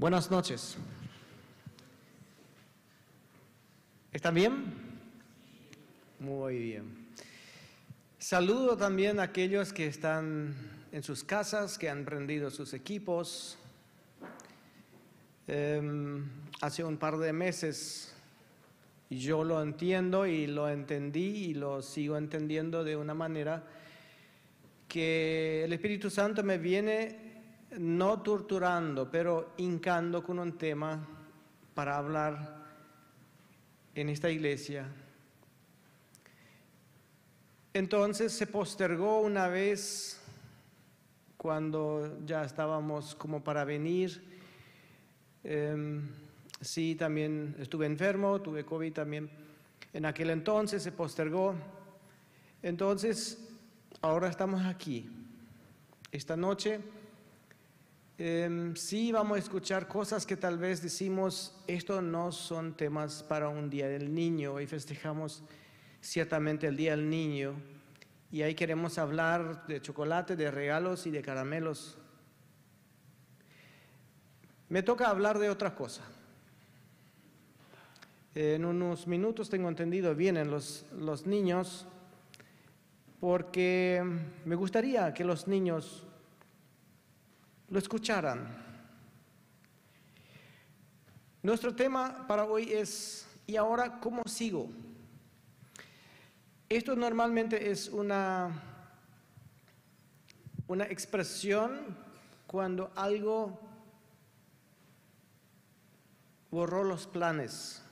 Buenas noches. ¿Están bien? Muy bien. Saludo también a aquellos que están en sus casas, que han prendido sus equipos. Em, hace un par de meses yo lo entiendo y lo entendí y lo sigo entendiendo de una manera que el Espíritu Santo me viene no torturando, pero hincando con un tema para hablar en esta iglesia. Entonces se postergó una vez cuando ya estábamos como para venir. Em, sí, también estuve enfermo, tuve COVID también. En aquel entonces se postergó. Entonces ahora estamos aquí. Esta noche em, sí vamos a escuchar cosas que tal vez decimos, esto no son temas para un día del niño y festejamos ciertamente el día del niño y ahí queremos hablar de chocolate, de regalos y de caramelos. Me toca hablar de otra cosa. En unos minutos tengo entendido vienen los, los niños porque me gustaría que los niños lo escucharan. Nuestro tema para hoy es, ¿y ahora cómo sigo? Esto normalmente es una, una expresión cuando algo borró los planes.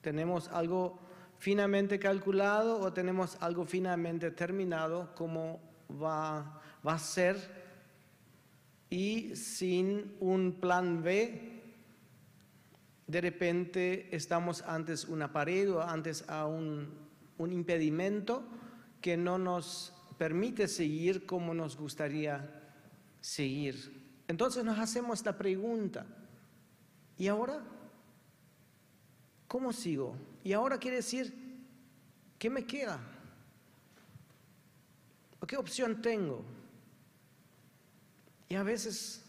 Tenemos algo finamente calculado o tenemos algo finamente terminado como va, va a ser y sin un plan B, de repente estamos antes una pared o antes a un, impedimento que no nos permite seguir como nos gustaría seguir. Entonces nos hacemos la pregunta, ¿y ahora? ¿Cómo sigo? Y ahora quiere decir, ¿qué me queda? ¿O qué opción tengo? Y a veces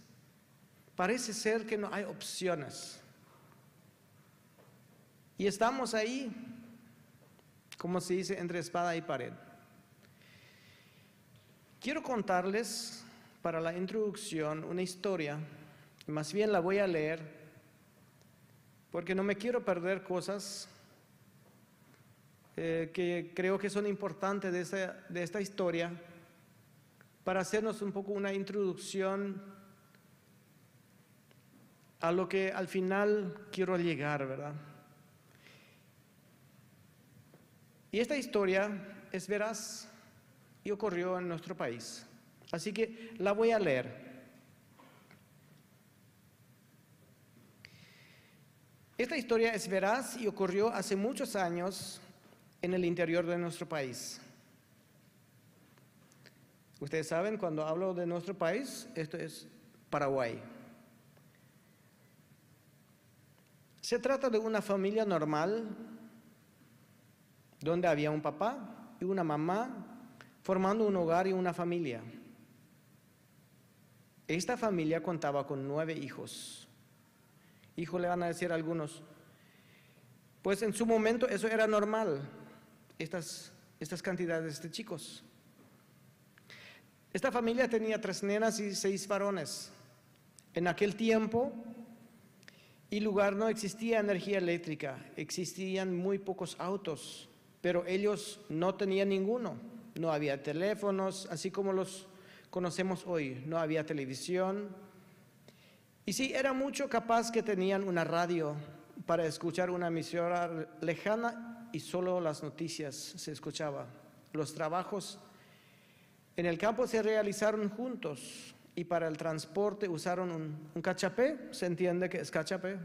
parece ser que no hay opciones. Y estamos ahí, como se dice, entre espada y pared. Quiero contarles para la introducción una historia, más bien la voy a leer porque no me quiero perder cosas eh, que creo que son importantes de de esta historia para hacernos un poco una introducción a lo que al final quiero llegar, ¿verdad? Y esta historia es veraz y ocurrió en nuestro país. Así que la voy a leer. Esta historia es veraz y ocurrió hace muchos años en el interior de nuestro país. Ustedes saben, cuando hablo de nuestro país, esto es Paraguay. Se trata de una familia normal donde había un papá y una mamá formando un hogar y una familia. Esta familia contaba con nueve hijos. Hijo, le van a decir algunos. Pues en su momento eso era normal, estas, estas cantidades de chicos. Esta familia tenía tres nenas y seis varones. En aquel tiempo y lugar no existía energía eléctrica, existían muy pocos autos, pero ellos no tenían ninguno. No había teléfonos, así como los conocemos hoy, no había televisión, y sí, era mucho capaz que tenían una radio para escuchar una emisora lejana y solo las noticias se escuchaba. Los trabajos en el campo se realizaron juntos y para el transporte usaron un, un cachapé, ¿se entiende que es cachapé?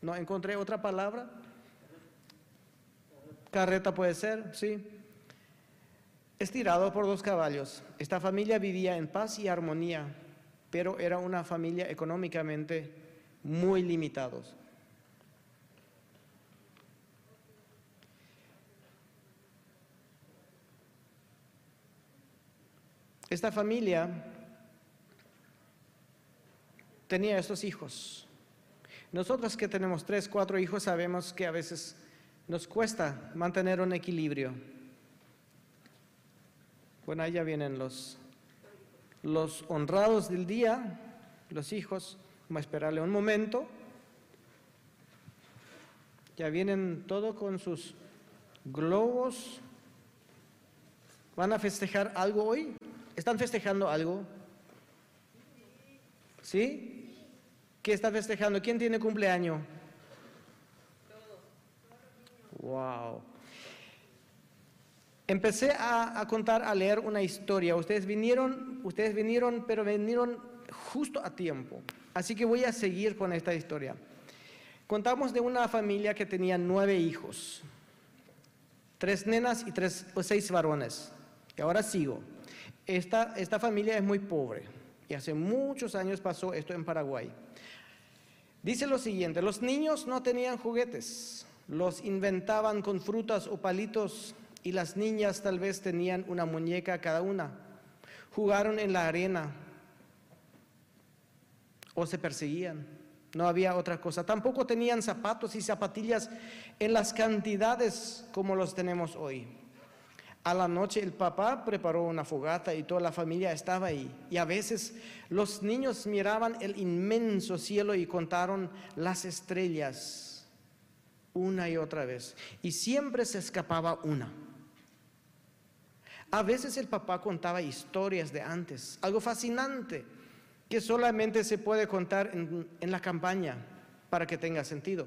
No encontré otra palabra. Carreta puede ser, sí. Estirado por dos caballos. Esta familia vivía en paz y armonía pero era una familia económicamente muy limitados. Esta familia tenía estos hijos Nosotros que tenemos tres, cuatro hijos sabemos que a veces nos cuesta mantener un equilibrio. Bueno, ahí ya vienen los, los honrados del día, los hijos. Vamos a esperarle un momento. Ya vienen todo con sus globos. ¿Van a festejar algo hoy? ¿Están festejando algo? ¿Sí? ¿Qué está festejando? ¿Quién tiene cumpleaños? Wow. Empecé a, contar, a leer una historia. Ustedes vinieron, ustedes vinieron, pero vinieron justo a tiempo. Así que voy a seguir con esta historia. Contamos de una familia que tenía nueve hijos, tres nenas y tres o seis varones. Y ahora sigo. Esta, esta familia es muy pobre y hace muchos años pasó esto en Paraguay. Dice lo siguiente, los niños no tenían juguetes, los inventaban con frutas o palitos y las niñas tal vez tenían una muñeca cada una. Jugaron en la arena o se perseguían. No había otra cosa. Tampoco tenían zapatos y zapatillas en las cantidades como los tenemos hoy. A la noche el papá preparó una fogata y toda la familia estaba ahí. Y a veces los niños miraban el inmenso cielo y contaron las estrellas una y otra vez. Y siempre se escapaba una. A veces el papá contaba historias de antes, algo fascinante que solamente se puede contar en, la campaña para que tenga sentido.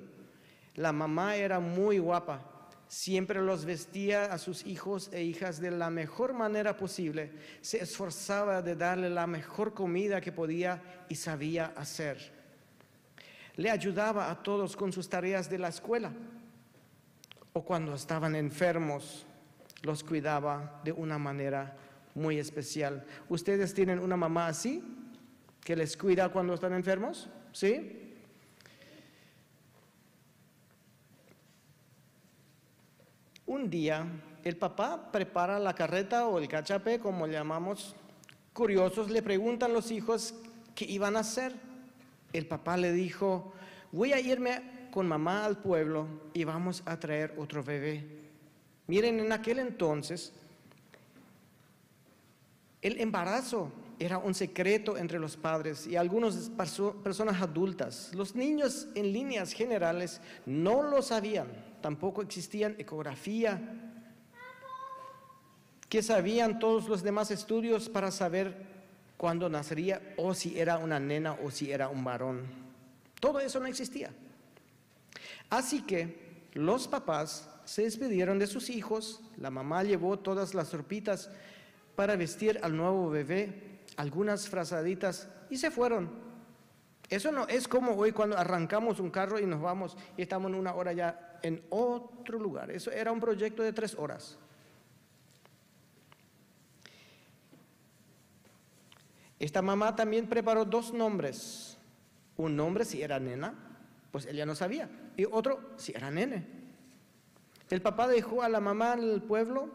La mamá era muy guapa, siempre los vestía a sus hijos e hijas de la mejor manera posible, se esforzaba de darle la mejor comida que podía y sabía hacer. Le ayudaba a todos con sus tareas de la escuela o cuando estaban enfermos, los cuidaba de una manera muy especial. ¿Ustedes tienen una mamá así? que les cuida cuando están enfermos, ¿sí? Un día el papá prepara la carreta o el cachapé, como llamamos. Curiosos le preguntan los hijos qué iban a hacer. El papá le dijo, voy a irme con mamá al pueblo y vamos a traer otro bebé. Miren, en aquel entonces, el embarazo era un secreto entre los padres y algunas personas adultas. Los niños en líneas generales no lo sabían, tampoco existían ecografía. ¿Qué sabían todos los demás estudios para saber cuándo nacería o si era una nena o si era un varón? Todo eso no existía. Así que los papás se despidieron de sus hijos, la mamá llevó todas las ropitas para vestir al nuevo bebé algunas frazaditas y se fueron. Eso no es como hoy cuando arrancamos un carro y nos vamos y estamos una hora ya en otro lugar. Eso era un proyecto de tres horas. Esta mamá también preparó dos nombres. Un nombre si era nena, pues ella no sabía. Y otro si era nene. El papá dejó a la mamá en el pueblo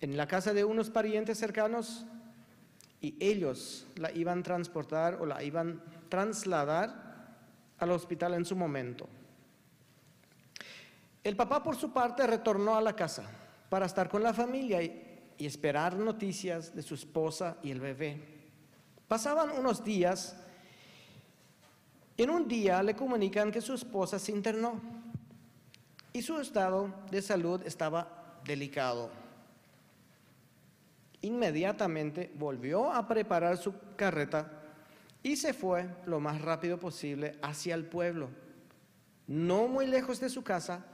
en la casa de unos parientes cercanos y ellos la iban a transportar o la iban a trasladar al hospital en su momento. El papá por su parte retornó a la casa para estar con la familia y, esperar noticias de su esposa y el bebé. Pasaban unos días. En un día le comunican que su esposa se internó y su estado de salud estaba delicado. Inmediatamente volvió a preparar su carreta y se fue lo más rápido posible hacia el pueblo. No muy lejos de su casa,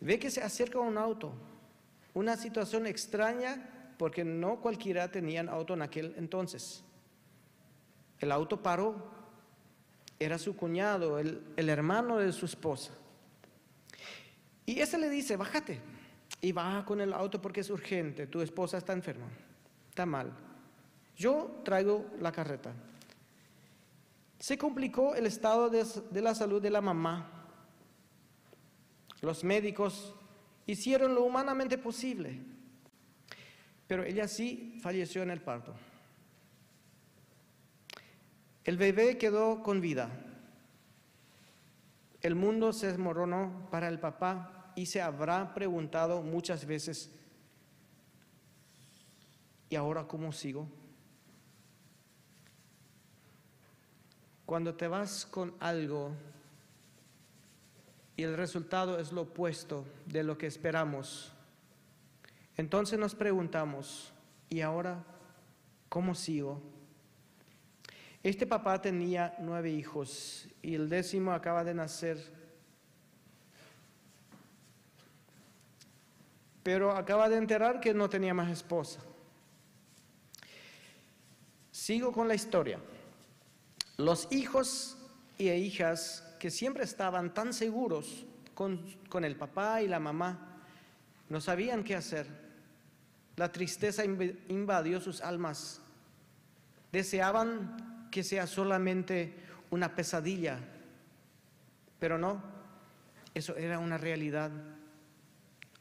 ve que se acerca un auto. Una situación extraña porque no cualquiera tenía auto en aquel entonces. El auto paró. Era su cuñado, el, el hermano de su esposa. Y ese le dice, bájate y baja con el auto porque es urgente, tu esposa está enferma, está mal. Yo traigo la carreta. Se complicó el estado de la salud de la mamá. Los médicos hicieron lo humanamente posible, pero ella sí falleció en el parto. El bebé quedó con vida. El mundo se desmoronó para el papá y se habrá preguntado muchas veces, ¿y ahora cómo sigo? Cuando te vas con algo y el resultado es lo opuesto de lo que esperamos, entonces nos preguntamos, ¿y ahora cómo sigo? Este papá tenía nueve hijos y el décimo acaba de nacer, pero acaba de enterar que no tenía más esposa. Sigo con la historia. Los hijos y hijas que siempre estaban tan seguros con, con, el papá y la mamá no sabían qué hacer. La tristeza invadió sus almas. Deseaban que sea solamente una pesadilla, pero no, eso era una realidad.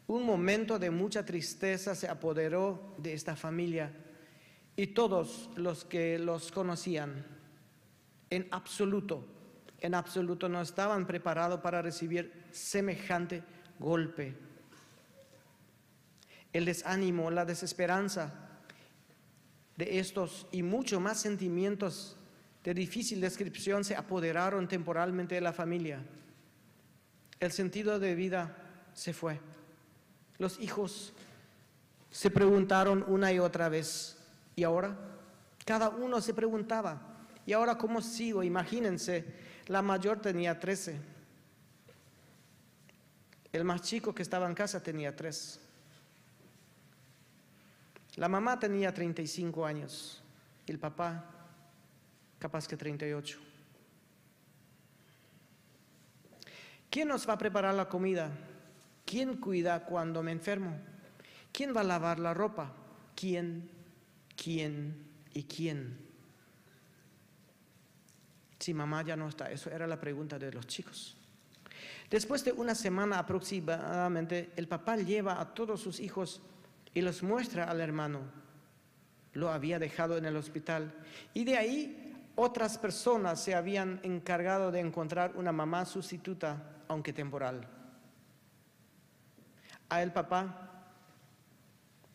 Un momento de mucha tristeza se apoderó de esta familia y todos los que los conocían en absoluto, en absoluto no estaban preparados para recibir semejante golpe. El desánimo, la desesperanza de estos y mucho más sentimientos de difícil descripción se apoderaron temporalmente de la familia. El sentido de vida se fue. Los hijos se preguntaron una y otra vez, ¿y ahora? Cada uno se preguntaba, ¿Y ahora cómo sigo? Imagínense, la mayor tenía 13. El más chico que estaba en casa tenía 3. La mamá tenía 35 años el papá capaz que 38. ¿Quién nos va a preparar la comida? ¿Quién cuida cuando me enfermo? ¿Quién va a lavar la ropa? ¿Quién? ¿Quién? ¿Y quién? Si mamá ya no está, eso era la pregunta de los chicos. Después de una semana aproximadamente, el papá lleva a todos sus hijos y los muestra al hermano. Lo había dejado en el hospital. Y de ahí otras personas se habían encargado de encontrar una mamá sustituta, aunque temporal. A el papá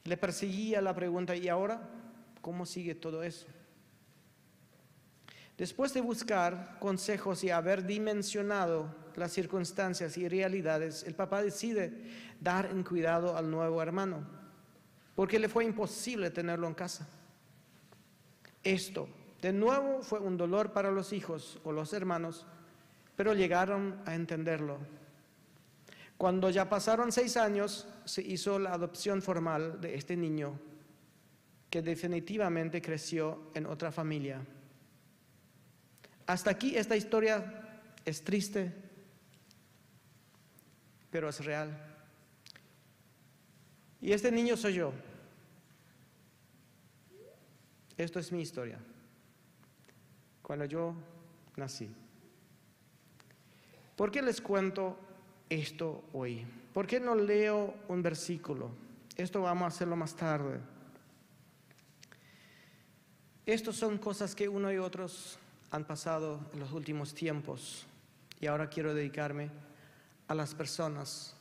le perseguía la pregunta, ¿y ahora cómo sigue todo eso? Después de buscar consejos y haber dimensionado las circunstancias y realidades, el papá decide dar en cuidado al nuevo hermano, porque le fue imposible tenerlo en casa. Esto, de nuevo, fue un dolor para los hijos o los hermanos, pero llegaron a entenderlo. Cuando ya pasaron seis años, se hizo la adopción formal de este niño, que definitivamente creció en otra familia. Hasta aquí esta historia es triste, pero es real. Y este niño soy yo. Esto es mi historia. Cuando yo nací. ¿Por qué les cuento esto hoy? ¿Por qué no leo un versículo? Esto vamos a hacerlo más tarde. Estas son cosas que uno y otros han pasado en los últimos tiempos y ahora quiero dedicarme a las personas.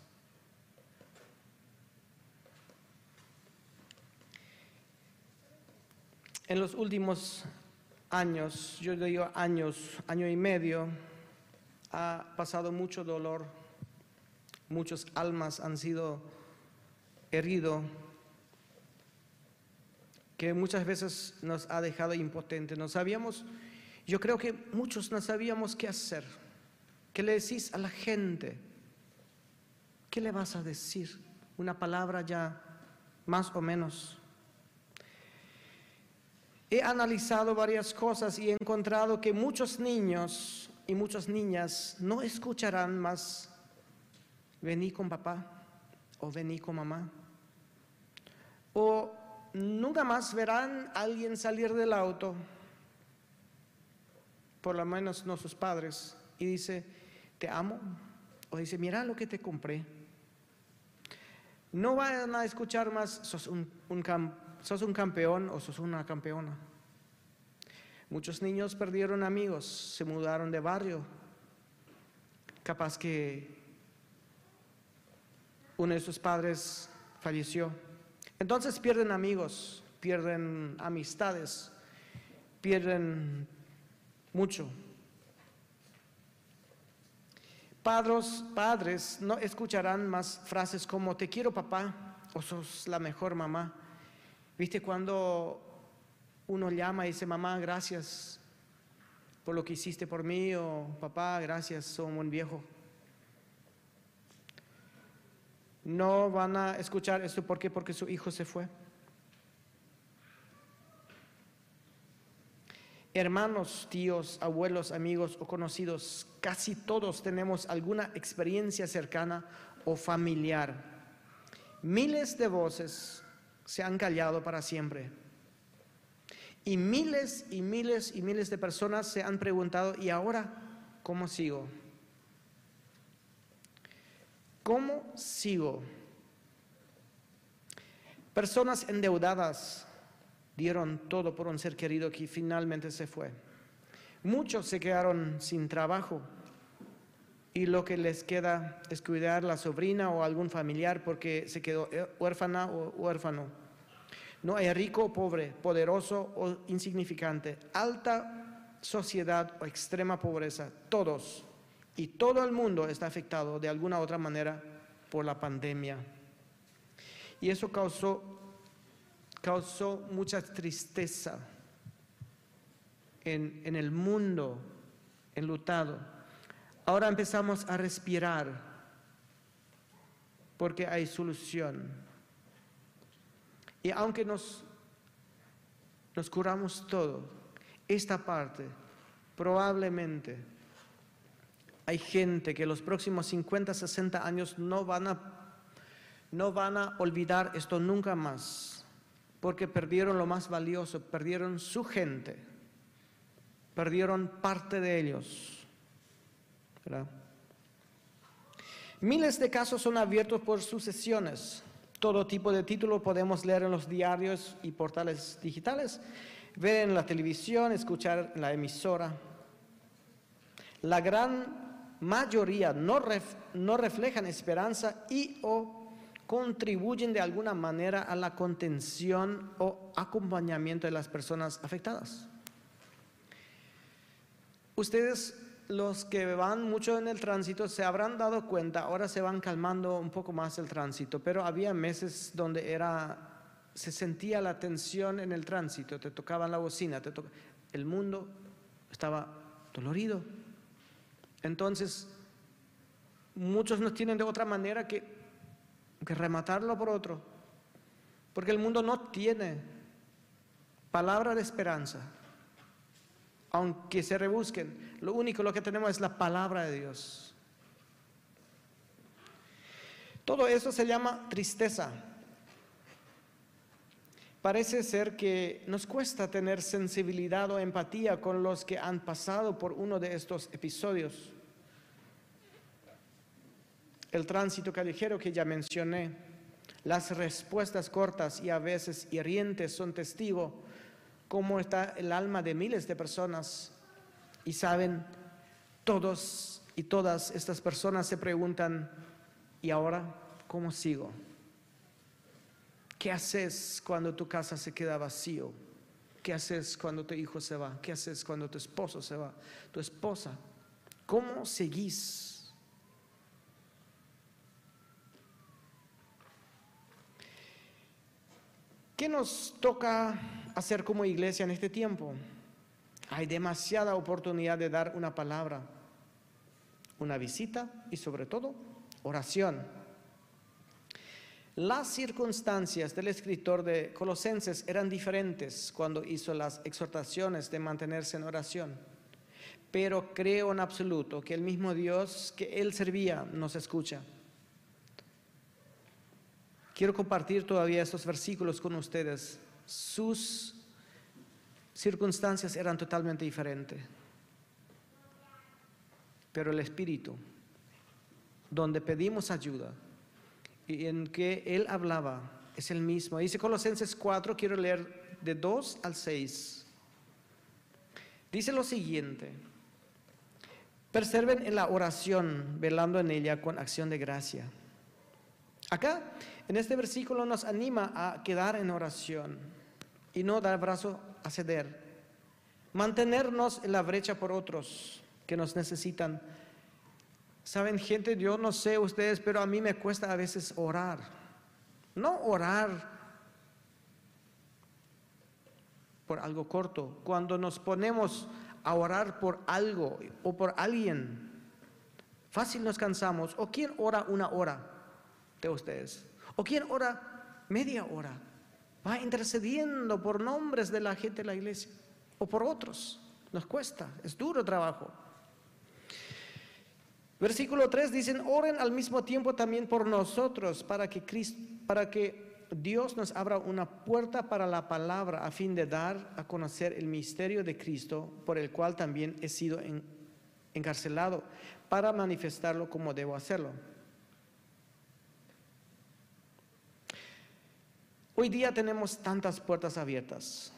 En los últimos años, yo digo años, año y medio, ha pasado mucho dolor, muchas almas han sido heridos, que muchas veces nos ha dejado impotentes. No sabíamos yo creo que muchos no sabíamos qué hacer. ¿Qué le decís a la gente? ¿Qué le vas a decir? Una palabra ya más o menos. He analizado varias cosas y he encontrado que muchos niños y muchas niñas no escucharán más, vení con papá o vení con mamá. O nunca más verán a alguien salir del auto por lo menos no sus padres, y dice, te amo, o dice, mira lo que te compré. No van a escuchar más, sos un, sos un campeón o sos una campeona. Muchos niños perdieron amigos, se mudaron de barrio. Capaz que uno de sus padres falleció. Entonces pierden amigos, pierden amistades, pierden mucho. Padres, padres no escucharán más frases como te quiero papá o sos la mejor mamá. ¿Viste cuando uno llama y dice mamá, gracias por lo que hiciste por mí o papá, gracias, soy un buen viejo? No van a escuchar esto ¿por qué? Porque su hijo se fue. Hermanos, tíos, abuelos, amigos o conocidos, casi todos tenemos alguna experiencia cercana o familiar. Miles de voces se han callado para siempre. Y miles y miles y miles de personas se han preguntado, ¿y ahora cómo sigo? ¿Cómo sigo? Personas endeudadas, dieron todo por un ser querido que finalmente se fue. Muchos se quedaron sin trabajo y lo que les queda es cuidar la sobrina o algún familiar porque se quedó huérfana o huérfano. No hay rico o pobre, poderoso o insignificante, alta sociedad o extrema pobreza, todos y todo el mundo está afectado de alguna u otra manera por la pandemia. Y eso causó causó mucha tristeza en, en el mundo enlutado. Ahora empezamos a respirar porque hay solución. Y aunque nos, nos curamos todo, esta parte probablemente hay gente que los próximos 50, 60 años no van a, no van a olvidar esto nunca más porque perdieron lo más valioso, perdieron su gente, perdieron parte de ellos. Miles de casos son abiertos por sucesiones. Todo tipo de título podemos leer en los diarios y portales digitales, ver en la televisión, escuchar la emisora. La gran mayoría no, no reflejan esperanza y o contribuyen de alguna manera a la contención o acompañamiento de las personas afectadas. Ustedes, los que van mucho en el tránsito, se habrán dado cuenta, ahora se van calmando un poco más el tránsito, pero había meses donde era, se sentía la tensión en el tránsito, te tocaban la bocina, te el mundo estaba dolorido. Entonces, muchos no tienen de otra manera que que rematarlo por otro. Porque el mundo no tiene palabra de esperanza. Aunque se rebusquen, lo único lo que tenemos es la palabra de Dios. Todo eso se llama tristeza. Parece ser que nos cuesta tener sensibilidad o empatía con los que han pasado por uno de estos episodios el tránsito callejero que ya mencioné, las respuestas cortas y a veces hirientes son testigo cómo está el alma de miles de personas y saben, todos y todas estas personas se preguntan, ¿y ahora cómo sigo? ¿Qué haces cuando tu casa se queda vacío? ¿Qué haces cuando tu hijo se va? ¿Qué haces cuando tu esposo se va? Tu esposa. ¿Cómo seguís? ¿Qué nos toca hacer como iglesia en este tiempo? Hay demasiada oportunidad de dar una palabra, una visita y sobre todo oración. Las circunstancias del escritor de Colosenses eran diferentes cuando hizo las exhortaciones de mantenerse en oración, pero creo en absoluto que el mismo Dios que él servía nos escucha. Quiero compartir todavía estos versículos con ustedes. Sus circunstancias eran totalmente diferentes. Pero el Espíritu, donde pedimos ayuda y en que Él hablaba, es el mismo. Dice Colosenses 4, quiero leer de 2 al 6. Dice lo siguiente, preserven en la oración, velando en ella con acción de gracia. Acá, en este versículo nos anima a quedar en oración y no dar brazo a ceder. Mantenernos en la brecha por otros que nos necesitan. Saben, gente, yo no sé ustedes, pero a mí me cuesta a veces orar. No orar por algo corto. Cuando nos ponemos a orar por algo o por alguien, fácil nos cansamos. ¿O quién ora una hora de ustedes? ¿O quién ora media hora? Va intercediendo por nombres de la gente de la iglesia o por otros. Nos cuesta, es duro trabajo. Versículo 3 dicen, oren al mismo tiempo también por nosotros para que, Cristo, para que Dios nos abra una puerta para la palabra a fin de dar a conocer el misterio de Cristo, por el cual también he sido encarcelado, para manifestarlo como debo hacerlo. Hoy día tenemos tantas puertas abiertas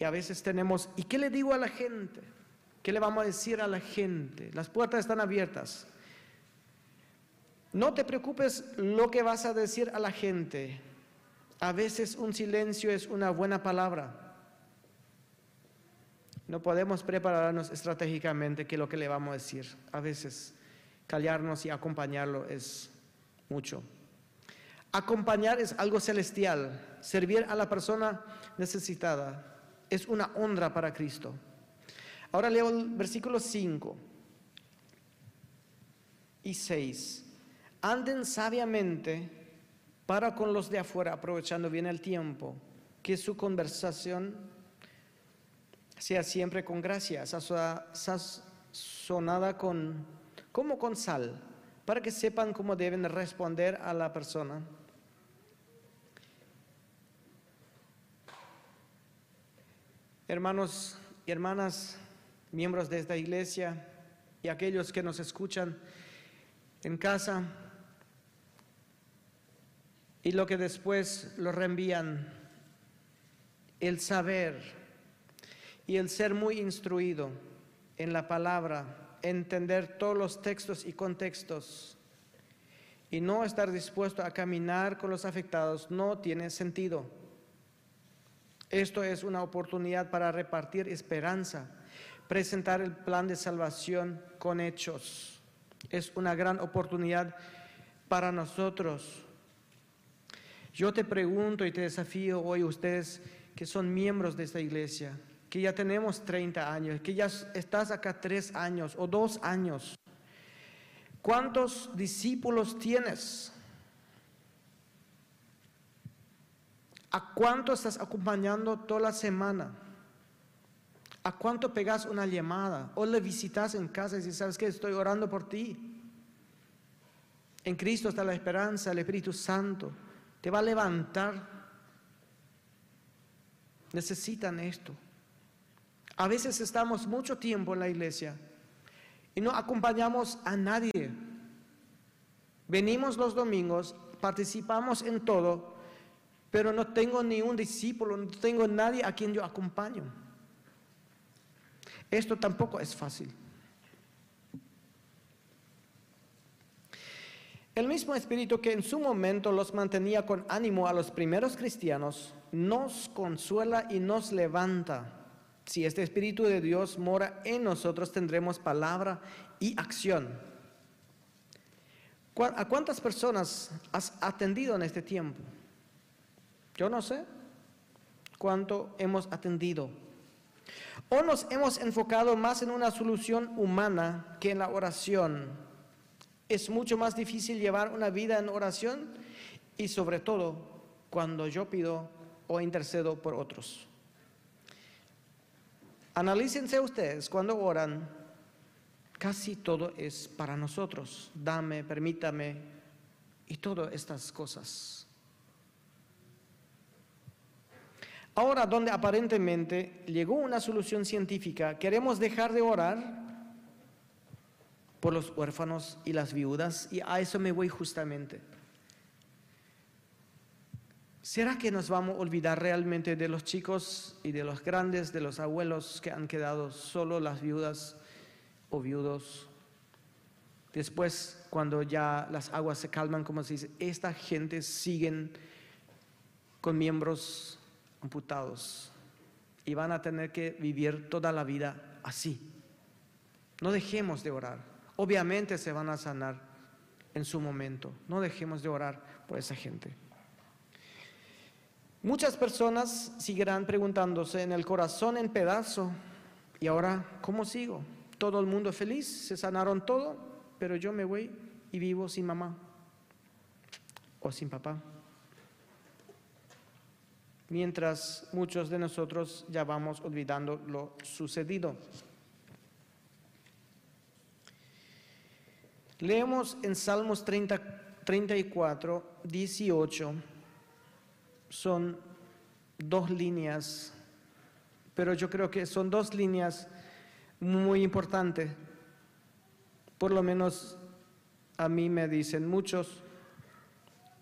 y a veces tenemos, ¿y qué le digo a la gente? ¿Qué le vamos a decir a la gente? Las puertas están abiertas. No te preocupes lo que vas a decir a la gente. A veces un silencio es una buena palabra. No podemos prepararnos estratégicamente qué es lo que le vamos a decir. A veces callarnos y acompañarlo es mucho. Acompañar es algo celestial. Servir a la persona necesitada es una honra para Cristo. Ahora leo el versículo 5 y 6 anden sabiamente para con los de afuera, aprovechando bien el tiempo, que su conversación sea siempre con gracia, sazonada con, como con sal, para que sepan cómo deben responder a la persona. Hermanos y hermanas, miembros de esta iglesia y aquellos que nos escuchan en casa, y lo que después lo reenvían, el saber y el ser muy instruido en la palabra, entender todos los textos y contextos y no estar dispuesto a caminar con los afectados no tiene sentido. Esto es una oportunidad para repartir esperanza, presentar el plan de salvación con hechos. Es una gran oportunidad para nosotros yo te pregunto y te desafío hoy ustedes que son miembros de esta iglesia, que ya tenemos 30 años, que ya estás acá tres años o dos años. ¿Cuántos discípulos tienes? ¿A cuánto estás acompañando toda la semana? ¿A cuánto pegas una llamada? ¿O le visitas en casa y dices, sabes que estoy orando por ti? En Cristo está la esperanza, el Espíritu Santo te va a levantar. Necesitan esto. A veces estamos mucho tiempo en la iglesia y no acompañamos a nadie. Venimos los domingos, participamos en todo, pero no tengo ni un discípulo, no tengo nadie a quien yo acompaño. Esto tampoco es fácil. El mismo espíritu que en su momento los mantenía con ánimo a los primeros cristianos, nos consuela y nos levanta. Si este espíritu de Dios mora en nosotros, tendremos palabra y acción. ¿A cuántas personas has atendido en este tiempo? Yo no sé cuánto hemos atendido. O nos hemos enfocado más en una solución humana que en la oración es mucho más difícil llevar una vida en oración y sobre todo cuando yo pido o intercedo por otros. Analícense ustedes cuando oran, casi todo es para nosotros. Dame, permítame y todas estas cosas. Ahora, donde aparentemente llegó una solución científica, queremos dejar de orar por los huérfanos y las viudas, y a eso me voy justamente. ¿Será que nos vamos a olvidar realmente de los chicos y de los grandes, de los abuelos que han quedado solo las viudas o viudos? Después, cuando ya las aguas se calman, como se dice, esta gente siguen con miembros amputados y van a tener que vivir toda la vida así. No dejemos de orar. Obviamente se van a sanar en su momento. No dejemos de orar por esa gente. Muchas personas seguirán preguntándose en el corazón en pedazo, ¿y ahora cómo sigo? Todo el mundo feliz, se sanaron todo, pero yo me voy y vivo sin mamá o sin papá. Mientras muchos de nosotros ya vamos olvidando lo sucedido. Leemos en Salmos 30, 34, 18 son dos líneas, pero yo creo que son dos líneas muy importantes. Por lo menos a mí me dicen muchos,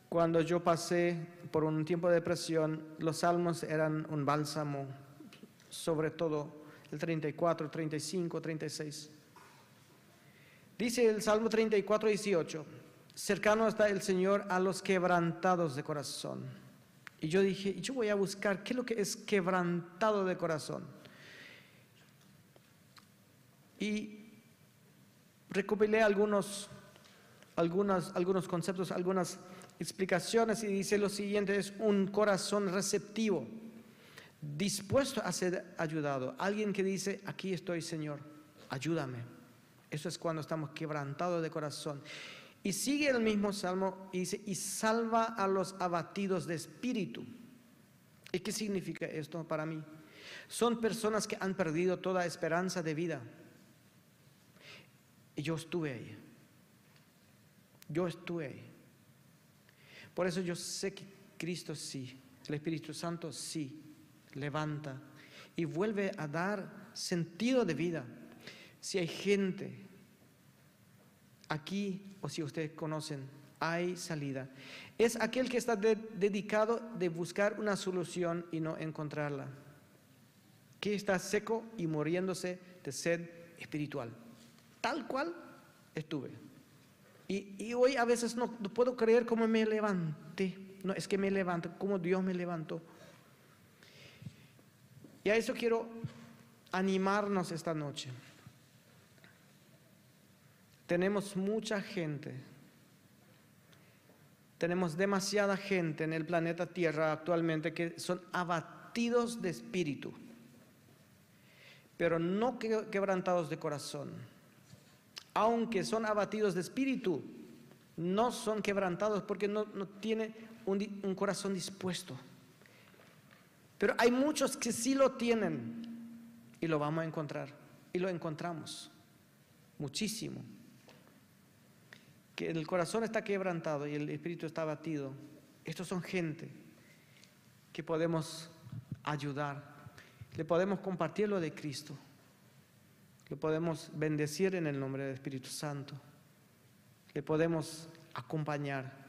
cuando yo pasé por un tiempo de depresión, los salmos eran un bálsamo, sobre todo el 34, 35, 36. Dice el Salmo 34, 18, cercano está el Señor a los quebrantados de corazón y yo dije, yo voy a buscar qué es lo que es quebrantado de corazón. Y recopilé algunos, algunos, algunos conceptos, algunas explicaciones y dice lo siguiente, es un corazón receptivo, dispuesto a ser ayudado. Alguien que dice, aquí estoy Señor, ayúdame. Eso es cuando estamos quebrantados de corazón. Y sigue el mismo salmo y dice, y salva a los abatidos de espíritu. ¿Y qué significa esto para mí? Son personas que han perdido toda esperanza de vida. Y yo estuve ahí. Yo estuve ahí. Por eso yo sé que Cristo sí, el Espíritu Santo sí, levanta y vuelve a dar sentido de vida. Si hay gente aquí, o si ustedes conocen, hay salida. Es aquel que está dedicado de buscar una solución y no encontrarla. Que está seco y muriéndose de sed espiritual. Tal cual estuve. Y, hoy a veces no, puedo creer cómo me levanté. No, es que me levanto, cómo Dios me levantó. Y a eso quiero animarnos esta noche. Tenemos mucha gente, tenemos demasiada gente en el planeta Tierra actualmente que son abatidos de espíritu, pero no quebrantados de corazón. Aunque son abatidos de espíritu, no son quebrantados porque no, no tienen un, un corazón dispuesto. Pero hay muchos que sí lo tienen y lo vamos a encontrar y lo encontramos muchísimo que el corazón está quebrantado y el espíritu está abatido, estos son gente que podemos ayudar, le podemos compartir lo de Cristo, le podemos bendecir en el nombre del Espíritu Santo, le podemos acompañar